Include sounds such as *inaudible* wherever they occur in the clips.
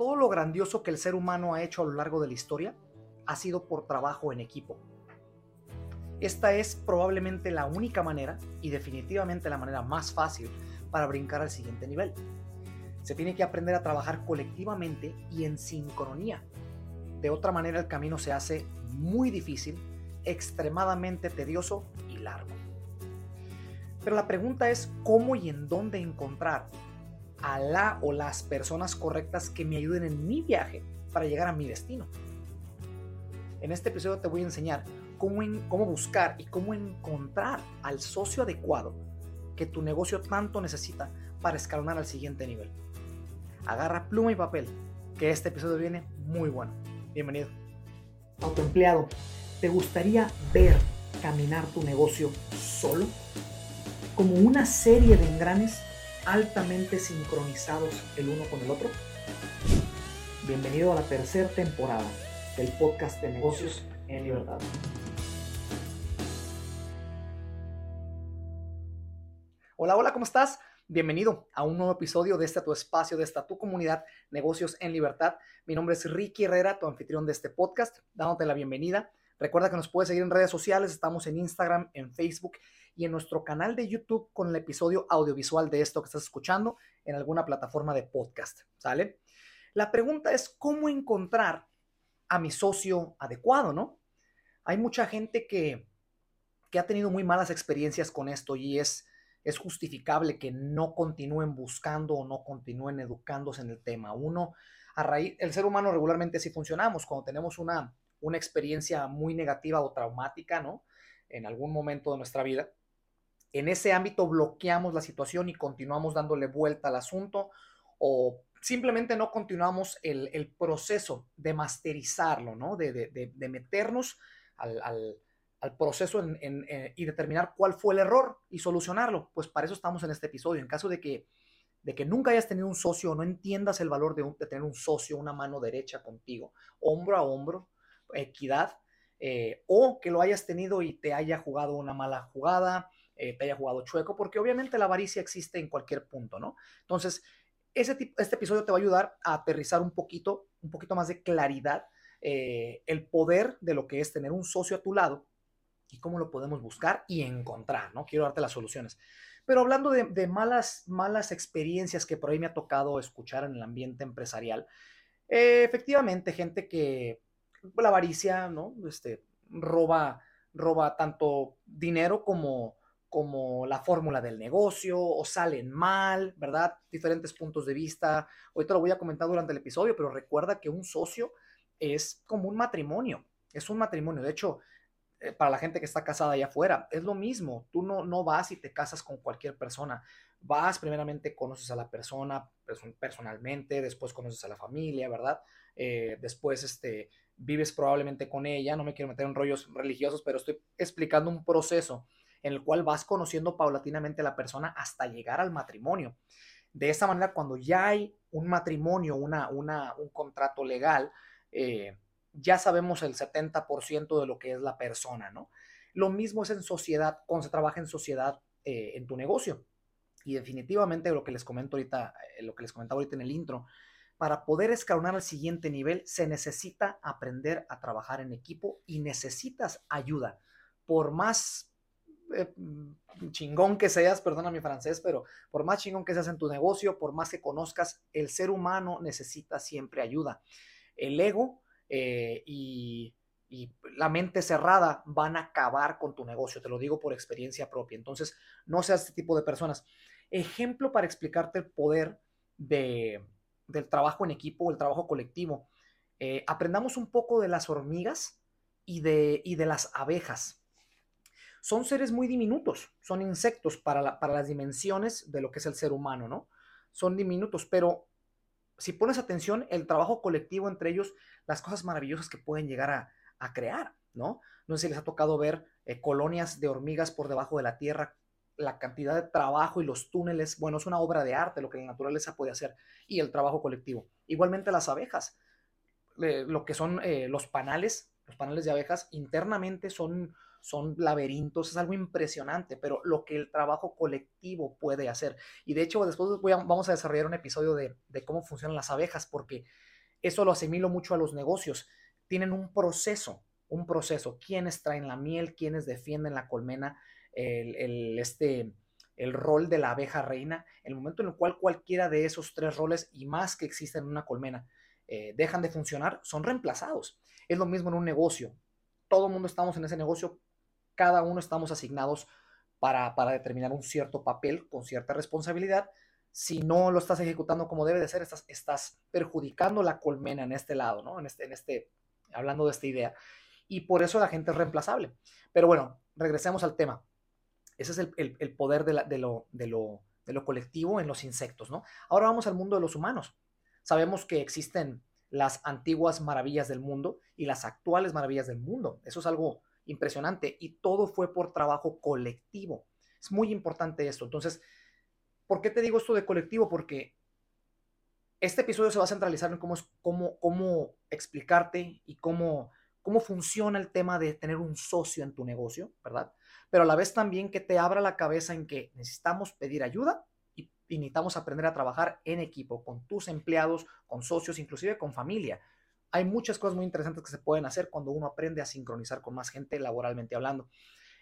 todo lo grandioso que el ser humano ha hecho a lo largo de la historia ha sido por trabajo en equipo. Esta es probablemente la única manera y definitivamente la manera más fácil para brincar al siguiente nivel. Se tiene que aprender a trabajar colectivamente y en sincronía. De otra manera el camino se hace muy difícil, extremadamente tedioso y largo. Pero la pregunta es cómo y en dónde encontrar a la o las personas correctas que me ayuden en mi viaje para llegar a mi destino. En este episodio te voy a enseñar cómo, cómo buscar y cómo encontrar al socio adecuado que tu negocio tanto necesita para escalonar al siguiente nivel. Agarra pluma y papel, que este episodio viene muy bueno. Bienvenido. Autoempleado, ¿te gustaría ver caminar tu negocio solo? Como una serie de engranes altamente sincronizados el uno con el otro? Bienvenido a la tercera temporada del podcast de negocios en libertad. Hola, hola, ¿cómo estás? Bienvenido a un nuevo episodio de este tu espacio, de esta tu comunidad, Negocios en Libertad. Mi nombre es Ricky Herrera, tu anfitrión de este podcast, dándote la bienvenida. Recuerda que nos puedes seguir en redes sociales, estamos en Instagram, en Facebook y en nuestro canal de YouTube con el episodio audiovisual de esto que estás escuchando en alguna plataforma de podcast, ¿sale? La pregunta es cómo encontrar a mi socio adecuado, ¿no? Hay mucha gente que, que ha tenido muy malas experiencias con esto y es, es justificable que no continúen buscando o no continúen educándose en el tema. Uno, a raíz, el ser humano regularmente así funcionamos, cuando tenemos una, una experiencia muy negativa o traumática, ¿no? En algún momento de nuestra vida, en ese ámbito bloqueamos la situación y continuamos dándole vuelta al asunto o simplemente no continuamos el, proceso de masterizarlo, ¿no? De, meternos al, proceso y determinar cuál fue el error y solucionarlo. Pues para eso estamos en este episodio. En caso de que, de que nunca hayas tenido un socio o no entiendas el valor de, tener un socio, una mano derecha contigo, hombro a hombro, equidad, eh, o que lo hayas tenido y te haya jugado una mala jugada, eh, te haya jugado chueco, porque obviamente la avaricia existe en cualquier punto, ¿no? Entonces, ese este episodio te va a ayudar a aterrizar un poquito, un poquito más de claridad, eh, el poder de lo que es tener un socio a tu lado y cómo lo podemos buscar y encontrar, ¿no? Quiero darte las soluciones. Pero hablando de, malas, malas experiencias que por ahí me ha tocado escuchar en el ambiente empresarial, eh, efectivamente, gente que la avaricia, ¿no? Este, roba, roba tanto dinero como, como la fórmula del negocio o salen mal, ¿verdad? Diferentes puntos de vista. Te lo voy a comentar durante el episodio, pero recuerda que un socio es como un matrimonio, es un matrimonio. De hecho, eh, para la gente que está casada allá afuera, es lo mismo. Tú no, no vas y te casas con cualquier persona. Vas, primeramente conoces a la persona personalmente, después conoces a la familia, ¿verdad? Eh, después este, vives probablemente con ella. No me quiero meter en rollos religiosos, pero estoy explicando un proceso en el cual vas conociendo paulatinamente a la persona hasta llegar al matrimonio. De esa manera, cuando ya hay un matrimonio, una, una, un contrato legal, eh, ya sabemos el 70% de lo que es la persona, ¿no? Lo mismo es en sociedad, cuando se trabaja en sociedad eh, en tu negocio. Y definitivamente lo que les comento ahorita, eh, lo que les comentaba ahorita en el intro, para poder escalonar al siguiente nivel se necesita aprender a trabajar en equipo y necesitas ayuda. Por más eh, chingón que seas, perdona mi francés, pero por más chingón que seas en tu negocio, por más que conozcas, el ser humano necesita siempre ayuda. El ego eh, y, la mente cerrada van a acabar con tu negocio, te lo digo por experiencia propia. Entonces, no seas este tipo de personas. Ejemplo para explicarte el poder de, del trabajo en equipo, el trabajo colectivo. Eh, aprendamos un poco de las hormigas y de las abejas son seres muy diminutos, son insectos para, para las dimensiones de lo que es el ser humano, ¿no? Son diminutos, pero si pones atención, el trabajo colectivo entre ellos, las cosas maravillosas que pueden llegar a, crear, ¿no? No sé si les ha tocado ver eh, colonias de hormigas por debajo de la tierra, la cantidad de trabajo y los túneles, bueno, es una obra de arte lo que la naturaleza puede hacer y el trabajo colectivo. Igualmente las abejas, eh, lo que son eh, los panales, los panales de abejas internamente son son laberintos, es algo impresionante, pero lo que el trabajo colectivo puede hacer. Y de hecho, después vamos a desarrollar un episodio de, de cómo funcionan las abejas, porque eso lo asimilo mucho a los negocios. Tienen un proceso, un proceso. ¿Quiénes traen la miel? ¿Quiénes defienden la colmena? El, este, el rol de la abeja reina. El momento en el cual cualquiera de esos tres roles y más que existen en una colmena eh, dejan de funcionar, son reemplazados. Es lo mismo en un negocio. Todo el mundo estamos en ese negocio, cada uno estamos asignados para, para determinar un cierto papel con cierta responsabilidad si no lo estás ejecutando como debe de ser, estás, estás perjudicando la colmena en este lado, ¿no? En este, en este, hablando de esta idea. Y por eso la gente es reemplazable. Pero bueno, regresemos al tema. Ese es el, poder de, de, lo, de, lo, de lo colectivo en los insectos, ¿no? Ahora vamos al mundo de los humanos. Sabemos que existen las antiguas maravillas del mundo y las actuales maravillas del mundo. Eso es algo impresionante y todo fue por trabajo colectivo. Es muy importante esto. Entonces, ¿Por qué te digo esto de colectivo? Porque este episodio se va a centralizar en cómo, cómo, cómo explicarte y cómo, cómo funciona el tema de tener un socio en tu negocio, ¿verdad? Pero a la vez también que te abra la cabeza en que necesitamos pedir ayuda y, necesitamos aprender a trabajar en equipo, con tus empleados, con socios, inclusive con familia. Hay muchas cosas muy interesantes que se pueden hacer cuando uno aprende a sincronizar con más gente laboralmente hablando.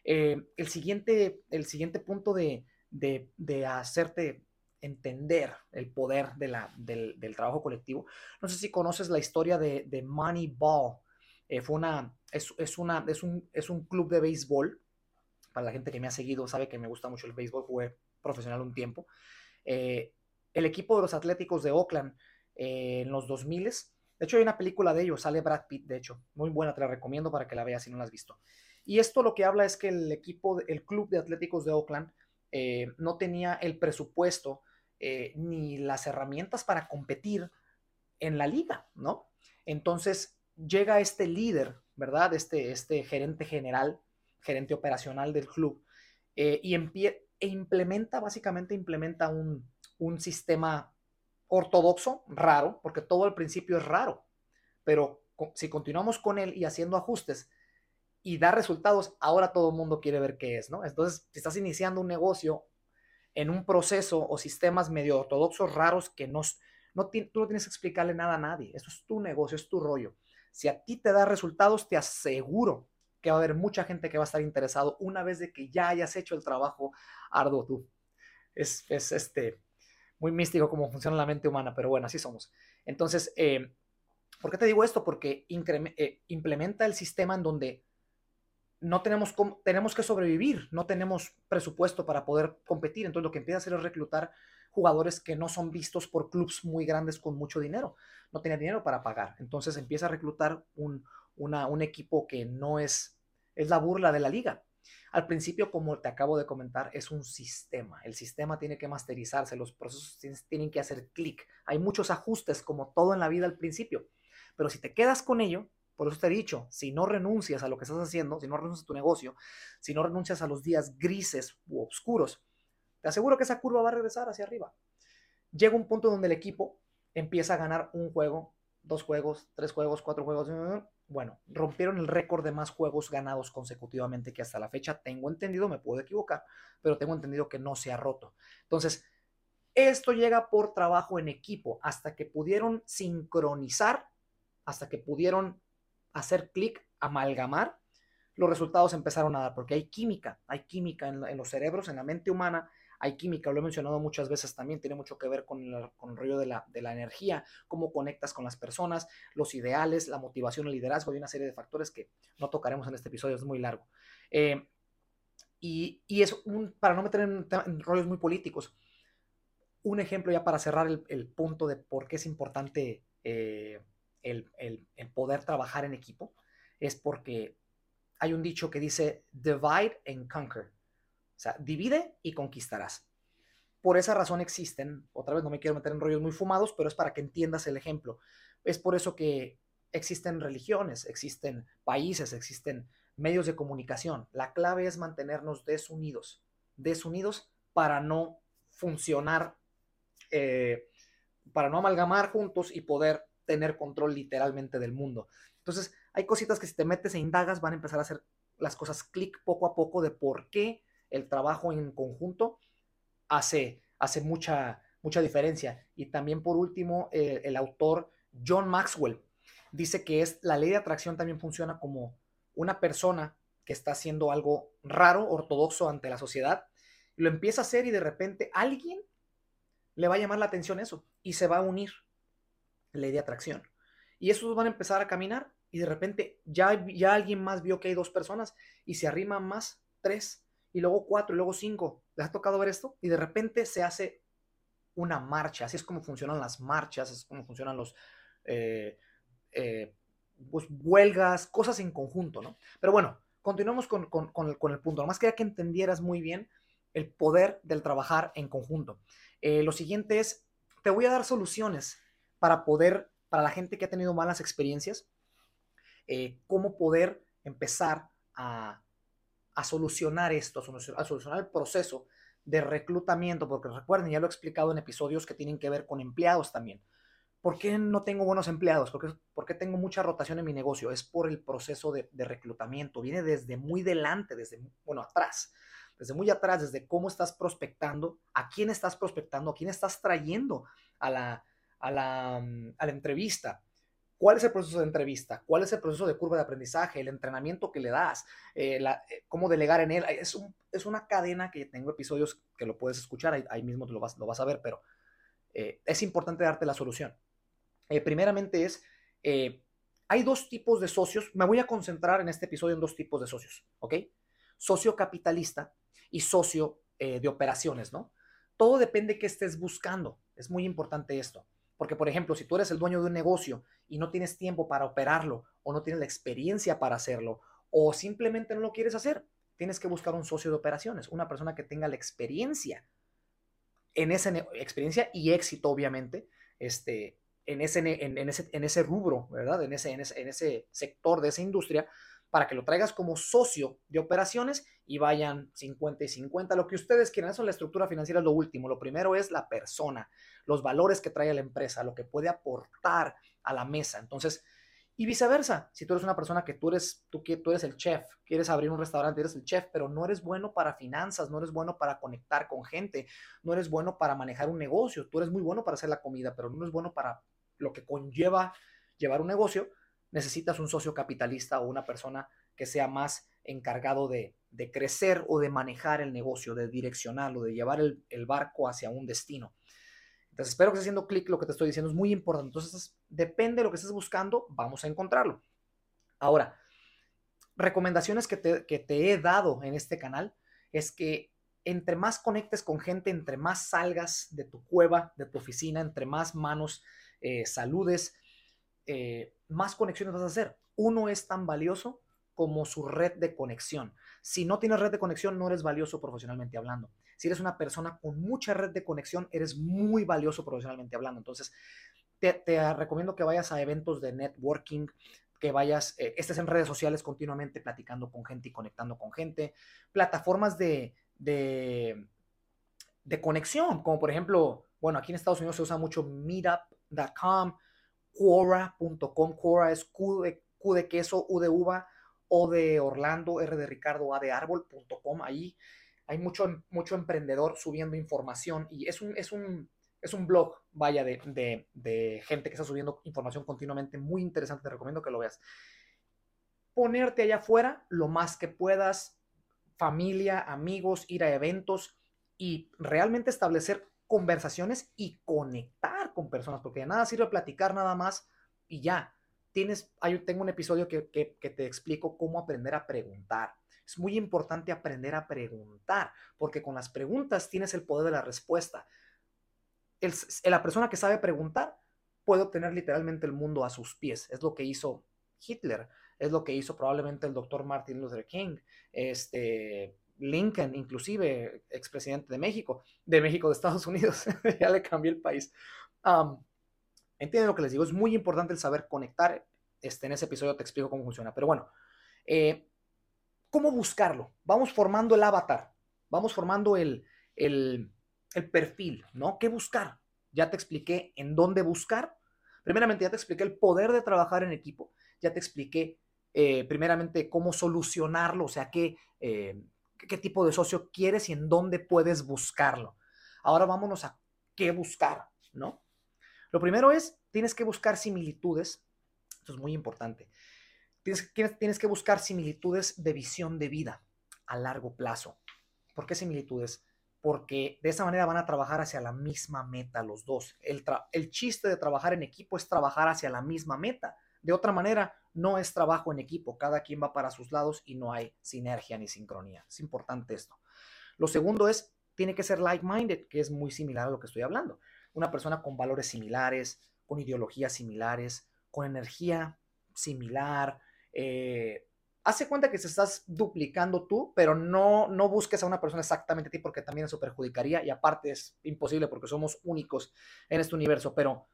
Eh, el, siguiente, el siguiente punto de, de, hacerte entender el poder de la, del, trabajo colectivo. No sé si conoces la historia de, de Moneyball. Eh, fue una, es, una, es, un, es un club de béisbol. Para la gente que me ha seguido sabe que me gusta mucho el béisbol, jugué profesional un tiempo. Eh, el equipo de los Atléticos de Oakland eh, en los 2000 de hecho hay una película de ellos, sale Brad Pitt, de hecho, muy buena, te la recomiendo para que la veas si no la has visto. Y esto lo que habla es que el equipo, el club de Atléticos de Oakland eh, no tenía el presupuesto eh, ni las herramientas para competir en la liga, ¿no? Entonces llega este líder, ¿verdad? Este, este gerente general, gerente operacional del club, eh, y e implementa, básicamente implementa un, un sistema ortodoxo, raro, porque todo al principio es raro, pero si continuamos con él y haciendo ajustes, y da resultados, ahora todo el mundo quiere ver qué es, ¿no? Entonces, si estás iniciando un negocio en un proceso o sistemas medio ortodoxos raros que no, no tú no tienes que explicarle nada a nadie, eso es tu negocio, es tu rollo. Si a ti te da resultados, te aseguro que va a haber mucha gente que va a estar interesado una vez de que ya hayas hecho el trabajo arduo tú. Es, es este, muy místico cómo funciona la mente humana, pero bueno, así somos. Entonces, eh, ¿por qué te digo esto? Porque eh, implementa el sistema en donde no tenemos, tenemos que sobrevivir, no tenemos presupuesto para poder competir. Entonces lo que empieza a hacer es reclutar jugadores que no son vistos por clubes muy grandes con mucho dinero. No tenía dinero para pagar. Entonces empieza a reclutar un, un equipo que no es, es la burla de la liga. Al principio, como te acabo de comentar, es un sistema. El sistema tiene que masterizarse, los procesos tienen que hacer clic. Hay muchos ajustes, como todo en la vida al principio. Pero si te quedas con ello, por eso te he dicho, si no renuncias a lo que estás haciendo, si no renuncias a tu negocio, si no renuncias a los días grises u oscuros, te aseguro que esa curva va a regresar hacia arriba. Llega un punto donde el equipo empieza a ganar un juego, dos juegos, tres juegos, cuatro juegos. Bueno, rompieron el récord de más juegos ganados consecutivamente que hasta la fecha tengo entendido, me puedo equivocar, pero tengo entendido que no se ha roto. Entonces, esto llega por trabajo en equipo, hasta que pudieron sincronizar, hasta que pudieron hacer clic, amalgamar, los resultados empezaron a dar, porque hay química, hay química en, los cerebros, en la mente humana, hay química, lo he mencionado muchas veces también, tiene mucho que ver con el, rollo de la, energía, cómo conectas con las personas, los ideales, la motivación, el liderazgo, hay una serie de factores que no tocaremos en este episodio, es muy largo. Eh, y, es un, para no meter en, rollos muy políticos, un ejemplo ya para cerrar el, punto de por qué es importante eh, el, poder trabajar en equipo es porque hay un dicho que dice divide and conquer. O sea, divide y conquistarás. Por esa razón existen, otra vez no me quiero meter en rollos muy fumados, pero es para que entiendas el ejemplo. Es por eso que existen religiones, existen países, existen medios de comunicación. La clave es mantenernos desunidos, desunidos para no funcionar, eh, para no amalgamar juntos y poder tener control literalmente del mundo. Entonces, hay cositas que si te metes e indagas van a empezar a ser las cosas clic poco a poco de por qué el trabajo en conjunto hace, hace mucha, mucha diferencia. Y también por último, eh, el autor John Maxwell dice que es la ley de atracción también funciona como una persona que está haciendo algo raro, ortodoxo ante la sociedad, lo empieza a hacer y de repente alguien le va a llamar la atención eso y se va a unir ley de atracción. Y esos van a empezar a caminar y de repente ya, ya alguien más vio que hay dos personas y se arriman más, tres, y luego cuatro, y luego cinco. ¿Les ha tocado ver esto? Y de repente se hace una marcha. Así es como funcionan las marchas, es como funcionan los eh, eh, pues, huelgas, cosas en conjunto, ¿no? Pero bueno, continuamos con, con, el, con el punto. Nomás quería que entendieras muy bien el poder del trabajar en conjunto. Eh, lo siguiente es, te voy a dar soluciones para poder, para la gente que ha tenido malas experiencias, cómo poder empezar a, a solucionar esto, a solucionar el proceso de reclutamiento, porque recuerden, ya lo he explicado en episodios que tienen que ver con empleados también. ¿Por qué no tengo buenos empleados? ¿Por qué, tengo mucha rotación en mi negocio? Es por el proceso de, reclutamiento. Viene desde muy delante, desde, bueno, atrás. Desde muy atrás, desde cómo estás prospectando, a quién estás prospectando, a quién estás trayendo a la, a la, mm, a la entrevista. ¿Cuál es el proceso de entrevista? ¿Cuál es el proceso de curva de aprendizaje? El entrenamiento que le das, eh, eh, cómo delegar en él. Es, es, una cadena que tengo episodios que lo puedes escuchar, ahí, mismo lo vas, lo vas a ver, pero eh, es importante darte la solución. primeramente es, hay dos tipos de socios, me voy a concentrar en este episodio en dos tipos de socios, ¿ok? Socio capitalista y socio de operaciones, ¿no? Todo depende de qué estés buscando, es muy importante esto. Porque, por ejemplo, si tú eres el dueño de un negocio y no tienes tiempo para operarlo, o no tienes la experiencia para hacerlo, o simplemente no lo quieres hacer, tienes que buscar un socio de operaciones, una persona que tenga la experiencia en esa experiencia y éxito, obviamente, este, en, ese, en, ese, en ese rubro, ¿verdad? En ese, en ese, en ese sector de esa industria, para que lo traigas como socio de operaciones y vayan 50 y 50, lo que ustedes quieran. Eso la estructura financiera es lo último. Lo primero es la persona, los valores que trae la empresa, lo que puede aportar a la mesa. Entonces, y viceversa, si tú eres una persona que tú eres, tú, tú eres el chef, quieres abrir un restaurante, eres el chef, pero no eres bueno para finanzas, no eres bueno para conectar con gente, no eres bueno para manejar un negocio, tú eres muy bueno para hacer la comida, pero no eres bueno para lo que conlleva llevar un negocio, necesitas un socio capitalista o una persona que sea más encargado de, crecer o de manejar el negocio, de direccionarlo, de llevar el, barco hacia un destino. Entonces, espero que estés haciendo clic lo que te estoy diciendo, es muy importante. Entonces, depende de lo que estés buscando, vamos a encontrarlo. Ahora, recomendaciones que te, he dado en este canal es que entre más conectes con gente, entre más salgas de tu cueva, de tu oficina, entre más manos eh, saludes, eh, más conexiones vas a hacer. Uno es tan valioso como su red de conexión. Si no tienes red de conexión, no eres valioso profesionalmente hablando. Si eres una persona con mucha red de conexión, eres muy valioso profesionalmente hablando. Entonces, te, recomiendo que vayas a eventos de networking, que vayas, eh, estés en redes sociales continuamente platicando con gente y conectando con gente, plataformas de, de, de conexión, como por ejemplo, bueno, aquí en Estados Unidos se usa mucho meetup.com, Quora.com. Quora es Q de, queso, U de uva, O de Orlando, R de Ricardo, A de árbol.com. Ahí hay mucho, mucho emprendedor subiendo información y es un, es un, es un blog, vaya, de, de, gente que está subiendo información continuamente. Muy interesante, te recomiendo que lo veas. Ponerte allá afuera lo más que puedas, familia, amigos, ir a eventos y realmente establecer conversaciones y conectar con personas, porque de nada sirve platicar nada más y ya. Tienes, hay, tengo un episodio que, te explico cómo aprender a preguntar. Es muy importante aprender a preguntar, porque con las preguntas tienes el poder de la respuesta. El, la persona que sabe preguntar puede obtener literalmente el mundo a sus pies. Es lo que hizo Hitler, es lo que hizo probablemente el doctor Martin Luther King, este, Lincoln, inclusive expresidente de México, de México, de Estados Unidos, *laughs* ya le cambié el país. Entienden lo que les digo, es muy importante el saber conectar. Este, en ese episodio te explico cómo funciona. Pero bueno, eh, ¿cómo buscarlo? Vamos formando el avatar, vamos formando el, el, perfil, ¿no? ¿Qué buscar? Ya te expliqué en dónde buscar. Primeramente, ya te expliqué el poder de trabajar en equipo, ya te expliqué eh, primeramente, cómo solucionarlo, o sea, qué, eh, qué tipo de socio quieres y en dónde puedes buscarlo. Ahora vámonos a qué buscar, ¿no? Lo primero es, tienes que buscar similitudes, esto es muy importante, tienes, que buscar similitudes de visión de vida a largo plazo. ¿Por qué similitudes? Porque de esa manera van a trabajar hacia la misma meta los dos. El chiste de trabajar en equipo es trabajar hacia la misma meta. De otra manera, no es trabajo en equipo, cada quien va para sus lados y no hay sinergia ni sincronía. Es importante esto. Lo segundo es, tiene que ser like-minded, que es muy similar a lo que estoy hablando. Una persona con valores similares, con ideologías similares, con energía similar, eh, hace cuenta que se estás duplicando tú, pero no, no busques a una persona exactamente a ti porque también eso perjudicaría y aparte es imposible porque somos únicos en este universo, pero,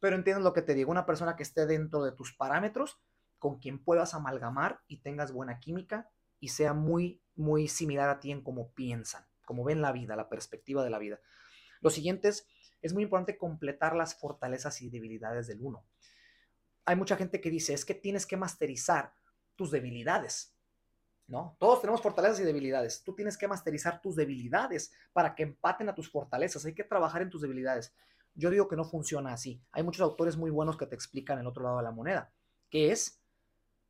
pero entiendes lo que te digo, una persona que esté dentro de tus parámetros, con quien puedas amalgamar y tengas buena química y sea muy, muy similar a ti en cómo piensan, cómo ven la vida, la perspectiva de la vida. Lo siguiente es, es muy importante completar las fortalezas y debilidades del uno. Hay mucha gente que dice, es que tienes que masterizar tus debilidades. ¿No? Todos tenemos fortalezas y debilidades. Tú tienes que masterizar tus debilidades para que empaten a tus fortalezas. Hay que trabajar en tus debilidades. Yo digo que no funciona así. Hay muchos autores muy buenos que te explican el otro lado de la moneda, que es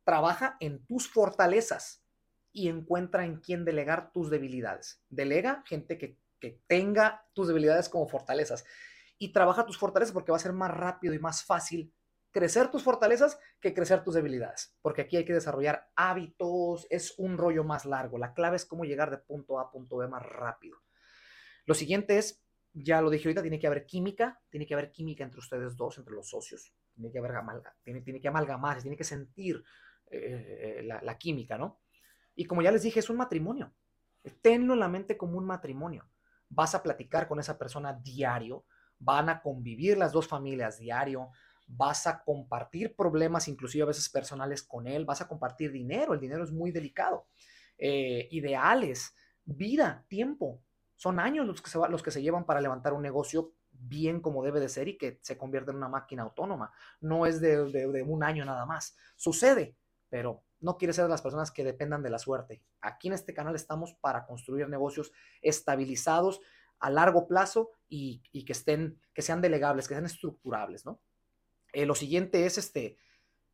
trabaja en tus fortalezas y encuentra en quién delegar tus debilidades. Delega gente que, que tenga tus debilidades como fortalezas y trabaja tus fortalezas porque va a ser más rápido y más fácil crecer tus fortalezas que crecer tus debilidades, porque aquí hay que desarrollar hábitos, es un rollo más largo. La clave es cómo llegar de punto A a punto B más rápido. Lo siguiente es, ya lo dije ahorita, tiene que haber química, tiene que haber química entre ustedes dos, entre los socios, tiene que haber tiene, tiene que amalgamarse, tiene que sentir eh, la, la química, ¿no? Y como ya les dije, es un matrimonio. Tenlo en la mente como un matrimonio. Vas a platicar con esa persona diario, van a convivir las dos familias diario, vas a compartir problemas, inclusive a veces personales con él, vas a compartir dinero, el dinero es muy delicado, eh, ideales, vida, tiempo, son años los que, se los que se llevan para levantar un negocio bien como debe de ser y que se convierte en una máquina autónoma, no es de un año nada más, sucede, pero no quiere ser de las personas que dependan de la suerte. Aquí en este canal estamos para construir negocios estabilizados a largo plazo y, que estén, que sean delegables, que sean estructurables, ¿no? Eh, lo siguiente es, este,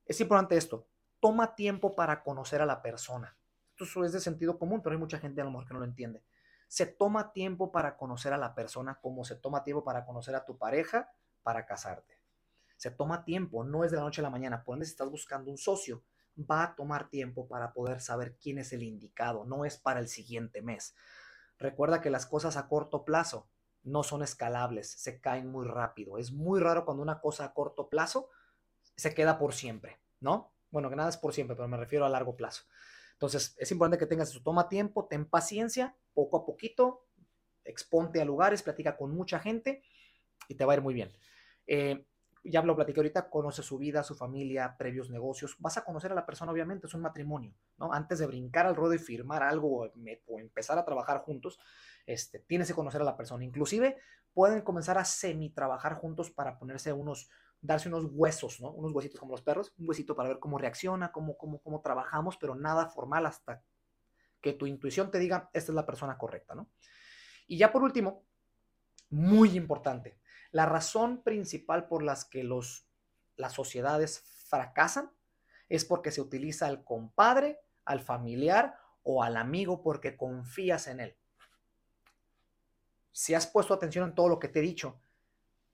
es importante esto, toma tiempo para conocer a la persona. Esto es de sentido común, pero hay mucha gente a lo mejor que no lo entiende. Se toma tiempo para conocer a la persona como se toma tiempo para conocer a tu pareja para casarte. Se toma tiempo, no es de la noche a la mañana. Por ende, si estás buscando un socio, va a tomar tiempo para poder saber quién es el indicado, no es para el siguiente mes. Recuerda que las cosas a corto plazo no son escalables, se caen muy rápido. Es muy raro cuando una cosa a corto plazo se queda por siempre, ¿no? Bueno, que nada es por siempre, pero me refiero a largo plazo. Entonces, es importante que tengas eso. Toma tiempo, ten paciencia, poco a poquito, exponte a lugares, platica con mucha gente y te va a ir muy bien. Eh, ya lo platiqué ahorita, conoce su vida, su familia, previos negocios. Vas a conocer a la persona, obviamente, es un matrimonio, ¿no? Antes de brincar al ruedo y firmar algo o empezar a trabajar juntos, este, tienes que conocer a la persona. Inclusive pueden comenzar a semi-trabajar juntos para ponerse unos, darse unos huesos, ¿no? Unos huesitos como los perros, un huesito para ver cómo reacciona, cómo, cómo, cómo trabajamos, pero nada formal hasta que tu intuición te diga, esta es la persona correcta, ¿no? Y ya por último, muy importante, la razón principal por las que los, las sociedades fracasan es porque se utiliza al compadre, al familiar o al amigo porque confías en él. Si has puesto atención en todo lo que te he dicho,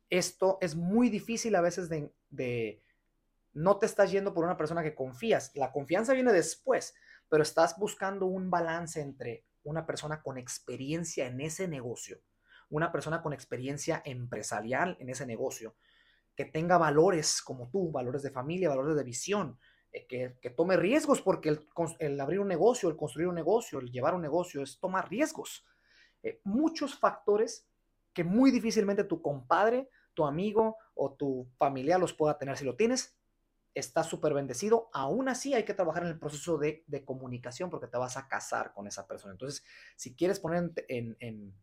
esto es muy difícil a veces de, de no te estás yendo por una persona que confías. La confianza viene después, pero estás buscando un balance entre una persona con experiencia en ese negocio una persona con experiencia empresarial en ese negocio, que tenga valores como tú, valores de familia, valores de visión, eh, que, tome riesgos, porque el, abrir un negocio, el construir un negocio, el llevar un negocio es tomar riesgos. Eh, muchos factores que muy difícilmente tu compadre, tu amigo o tu familiar los pueda tener. Si lo tienes, está súper bendecido. Aún así hay que trabajar en el proceso de, comunicación porque te vas a casar con esa persona. Entonces, si quieres poner en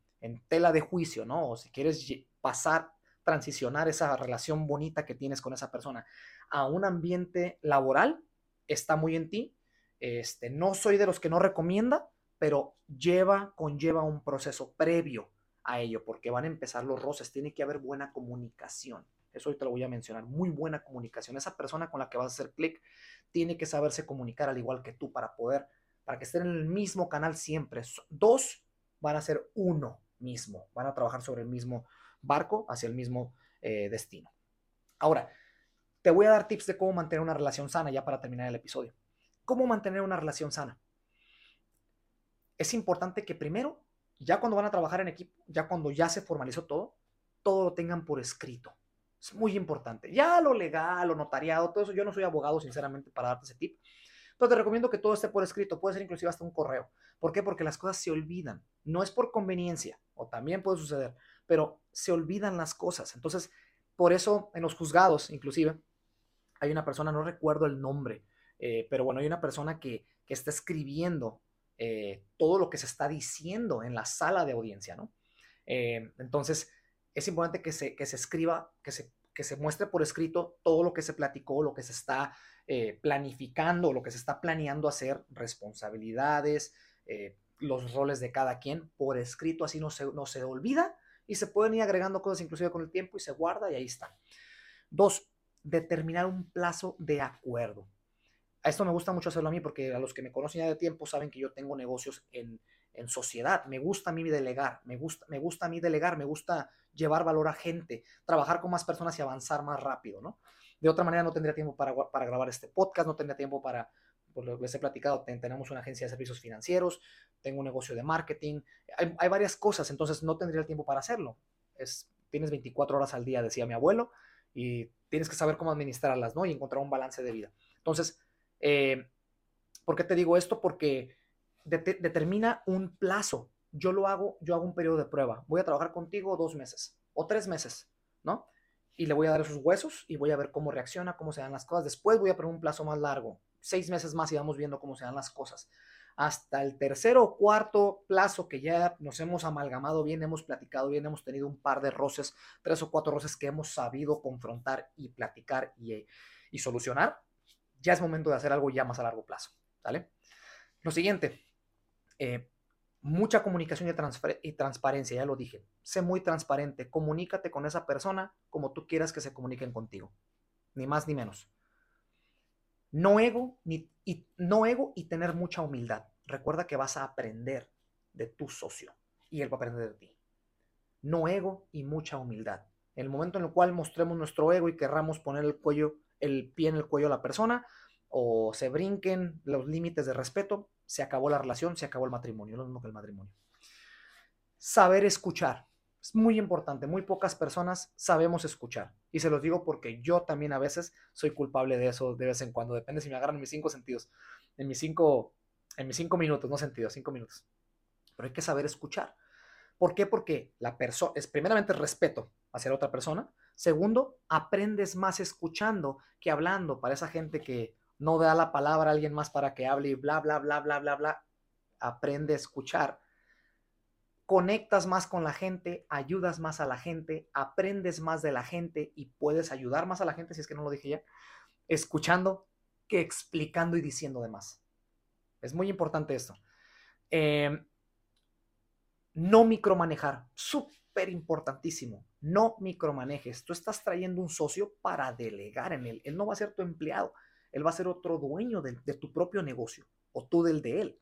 tela de juicio, ¿no? O si quieres pasar, transicionar esa relación bonita que tienes con esa persona a un ambiente laboral, está muy en ti. Este, no soy de los que no recomienda, pero lleva, conlleva un proceso previo a ello, porque van a empezar los roces, tiene que haber buena comunicación. Eso hoy te lo voy a mencionar, muy buena comunicación. Esa persona con la que vas a hacer clic tiene que saberse comunicar al igual que tú para poder, para que estén en el mismo canal siempre. Dos van a ser uno mismo, van a trabajar sobre el mismo barco hacia el mismo eh, destino. Ahora, te voy a dar tips de cómo mantener una relación sana ya para terminar el episodio. ¿Cómo mantener una relación sana? Es importante que primero, ya cuando van a trabajar en equipo, ya cuando ya se formalizó todo, todo lo tengan por escrito. Es muy importante. Ya lo legal, lo notariado, todo eso, yo no soy abogado, sinceramente, para darte ese tip. Pero te recomiendo que todo esté por escrito, puede ser inclusive hasta un correo. ¿Por qué? Porque las cosas se olvidan. No es por conveniencia, también puede suceder, pero se olvidan las cosas. Entonces, por eso en los juzgados, inclusive, hay una persona, no recuerdo el nombre, eh, pero bueno, hay una persona que, está escribiendo eh, todo lo que se está diciendo en la sala de audiencia, ¿no? Eh, entonces, es importante que se, que se escriba, que se, que se muestre por escrito todo lo que se platicó, lo que se está planificando, lo que se está planeando hacer, responsabilidades, los roles de cada quien por escrito, así no se, no se olvida y se pueden ir agregando cosas inclusive con el tiempo y se guarda y ahí está. Dos, determinar un plazo de acuerdo. A esto me gusta mucho hacerlo a mí porque a los que me conocen ya de tiempo saben que yo tengo negocios en, sociedad. Me gusta a mí delegar, me gusta, me gusta a mí delegar, me gusta llevar valor a gente, trabajar con más personas y avanzar más rápido, ¿no? De otra manera no tendría tiempo para, para grabar este podcast, no tendría tiempo para, por lo que les he platicado, tenemos una agencia de servicios financieros, tengo un negocio de marketing, hay, varias cosas, entonces no tendría el tiempo para hacerlo. Es, tienes 24 horas al día, decía mi abuelo, y tienes que saber cómo administrarlas, ¿no? Y encontrar un balance de vida. Entonces, eh, ¿por qué te digo esto? Porque determina un plazo. Yo lo hago, yo hago un periodo de prueba. Voy a trabajar contigo dos meses o tres meses, ¿no? Y le voy a dar esos huesos y voy a ver cómo reacciona, cómo se dan las cosas. Después voy a poner un plazo más largo, seis meses más y vamos viendo cómo se dan las cosas hasta el tercero o cuarto plazo que ya nos hemos amalgamado bien, hemos platicado bien, hemos tenido un par de roces, tres o cuatro roces que hemos sabido confrontar y platicar y, y solucionar, ya es momento de hacer algo ya más a largo plazo. ¿vale? Lo siguiente, eh, mucha comunicación y, y, transparencia, ya lo dije. Sé muy transparente, comunícate con esa persona como tú quieras que se comuniquen contigo, ni más ni menos. No ego, ni, y, no ego y tener mucha humildad. Recuerda que vas a aprender de tu socio y él va a aprender de ti. No ego y mucha humildad. El momento en el cual mostremos nuestro ego y querramos poner el cuello, el pie en el cuello a la persona, o se brinquen los límites de respeto, se acabó la relación, se acabó el matrimonio, lo mismo que el matrimonio. Saber escuchar. Es muy importante, muy pocas personas sabemos escuchar. Y se los digo porque yo también a veces soy culpable de eso de vez en cuando. Depende si me agarran mis cinco sentidos, en mis cinco, en mis cinco minutos, no sentidos, cinco minutos. Pero hay que saber escuchar. ¿Por qué? Porque la persona es primeramente respeto hacia la otra persona. Segundo, aprendes más escuchando que hablando. Para esa gente que no da la palabra a alguien más para que hable y bla, bla, bla, bla, bla, bla. Aprende a escuchar conectas más con la gente, ayudas más a la gente, aprendes más de la gente y puedes ayudar más a la gente, si es que no lo dije ya, escuchando que explicando y diciendo de más. Es muy importante esto. Em, no micromanejar, súper importantísimo. No micromanejes. Tú estás trayendo un socio para delegar en él. Él no va a ser tu empleado. Él va a ser otro dueño de, de tu propio negocio o tú del de él.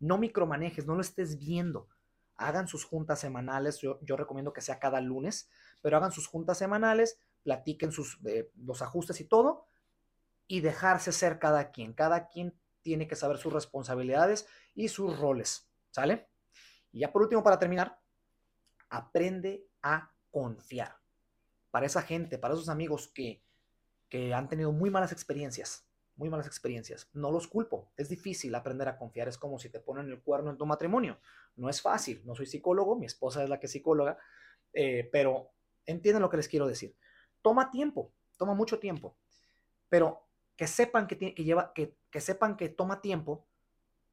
No micromanejes, no lo estés viendo hagan sus juntas semanales, yo, recomiendo que sea cada lunes, pero hagan sus juntas semanales, platiquen sus, los ajustes y todo, y dejarse ser cada quien. Cada quien tiene que saber sus responsabilidades y sus roles, ¿sale? Y ya por último, para terminar, aprende a confiar. Para esa gente, para esos amigos que, que han tenido muy malas experiencias, muy malas experiencias. No los culpo. Es difícil aprender a confiar. Es como si te ponen el cuerno en tu matrimonio. No es fácil. No soy psicólogo, mi esposa es la que es psicóloga, eh, pero entienden lo que les quiero decir. Toma tiempo, toma mucho tiempo, pero que sepan que, que lleva, que, que sepan que toma tiempo,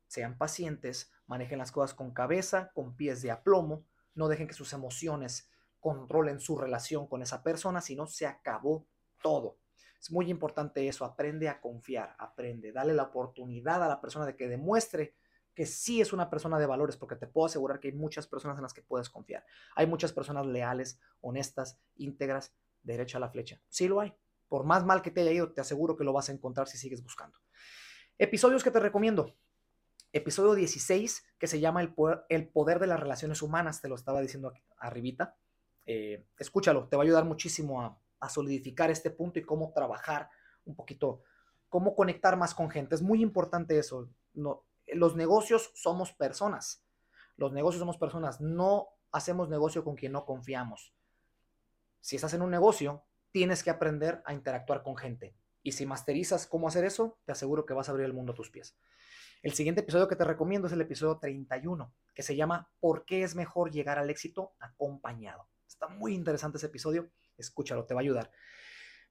sean pacientes, manejen las cosas con cabeza, con pies de aplomo, no dejen que sus emociones controlen su relación con esa persona, si no se acabó todo Es muy importante eso, aprende a confiar, aprende, dale la oportunidad a la persona de que demuestre que sí es una persona de valores, porque te puedo asegurar que hay muchas personas en las que puedes confiar. Hay muchas personas leales, honestas, íntegras, derecha a la flecha. Sí lo hay. Por más mal que te haya ido, te aseguro que lo vas a encontrar si sigues buscando. Episodios que te recomiendo. Episodio 16, que se llama El poder, de las relaciones humanas, te lo estaba diciendo arribita. Eh, escúchalo, te va a ayudar muchísimo a, a solidificar este punto y cómo trabajar un poquito, cómo conectar más con gente. Es muy importante eso. Los negocios somos personas. Los negocios somos personas. No hacemos negocio con quien no confiamos. Si estás en un negocio, tienes que aprender a interactuar con gente. Y si masterizas cómo hacer eso, te aseguro que vas a abrir el mundo a tus pies. El siguiente episodio que te recomiendo es el episodio 31, que se llama ¿Por qué es mejor llegar al éxito acompañado? Está muy interesante ese episodio. Escúchalo, te va a ayudar.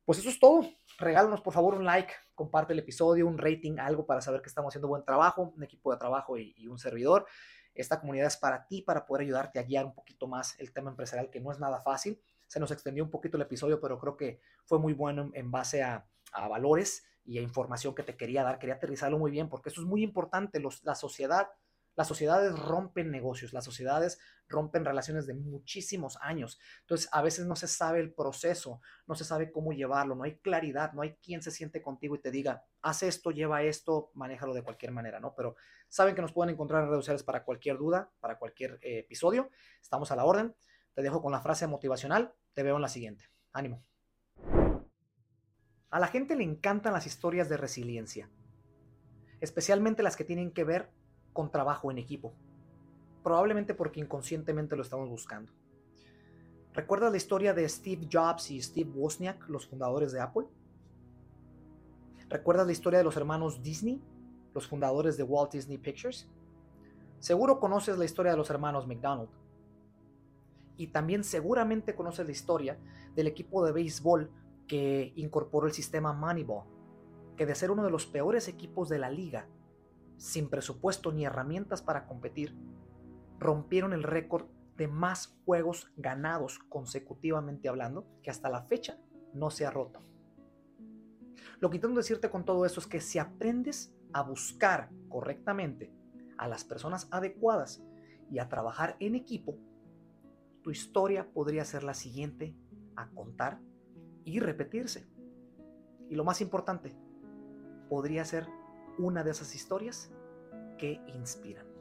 Pues eso es todo. Regálanos por favor un like, comparte el episodio, un rating, algo para saber que estamos haciendo buen trabajo, un equipo de trabajo y, un servidor. Esta comunidad es para ti, para poder ayudarte a guiar un poquito más el tema empresarial, que no es nada fácil. Se nos extendió un poquito el episodio, pero creo que fue muy bueno en, base a, valores y a información que te quería dar. Quería aterrizarlo muy bien, porque eso es muy importante. la sociedad las sociedades rompen negocios, las sociedades rompen relaciones de muchísimos años. Entonces, a veces no se sabe el proceso, no se sabe cómo llevarlo, no hay claridad, no hay quien se siente contigo y te diga, haz esto, lleva esto, manéjalo de cualquier manera, ¿no? Pero saben que nos pueden encontrar en redes sociales para cualquier duda, para cualquier eh, episodio. Estamos a la orden. Te dejo con la frase motivacional. Te veo en la siguiente. Ánimo. A la gente le encantan las historias de resiliencia, especialmente las que tienen que ver con trabajo en equipo. Probablemente porque inconscientemente lo estamos buscando. ¿Recuerdas la historia de Steve Jobs y Steve Wozniak, los fundadores de Apple? ¿Recuerdas la historia de los hermanos Disney, los fundadores de Walt Disney Pictures? Seguro conoces la historia de los hermanos McDonald. Y también seguramente conoces la historia del equipo de béisbol que incorporó el sistema Moneyball, que de ser uno de los peores equipos de la liga, sin presupuesto ni herramientas para competir, rompieron el récord de más juegos ganados consecutivamente hablando, que hasta la fecha no se ha roto. Lo que intento decirte con todo esto es que si aprendes a buscar correctamente a las personas adecuadas y a trabajar en equipo, tu historia podría ser la siguiente a contar y repetirse. Y lo más importante, podría ser una de esas historias que inspiran.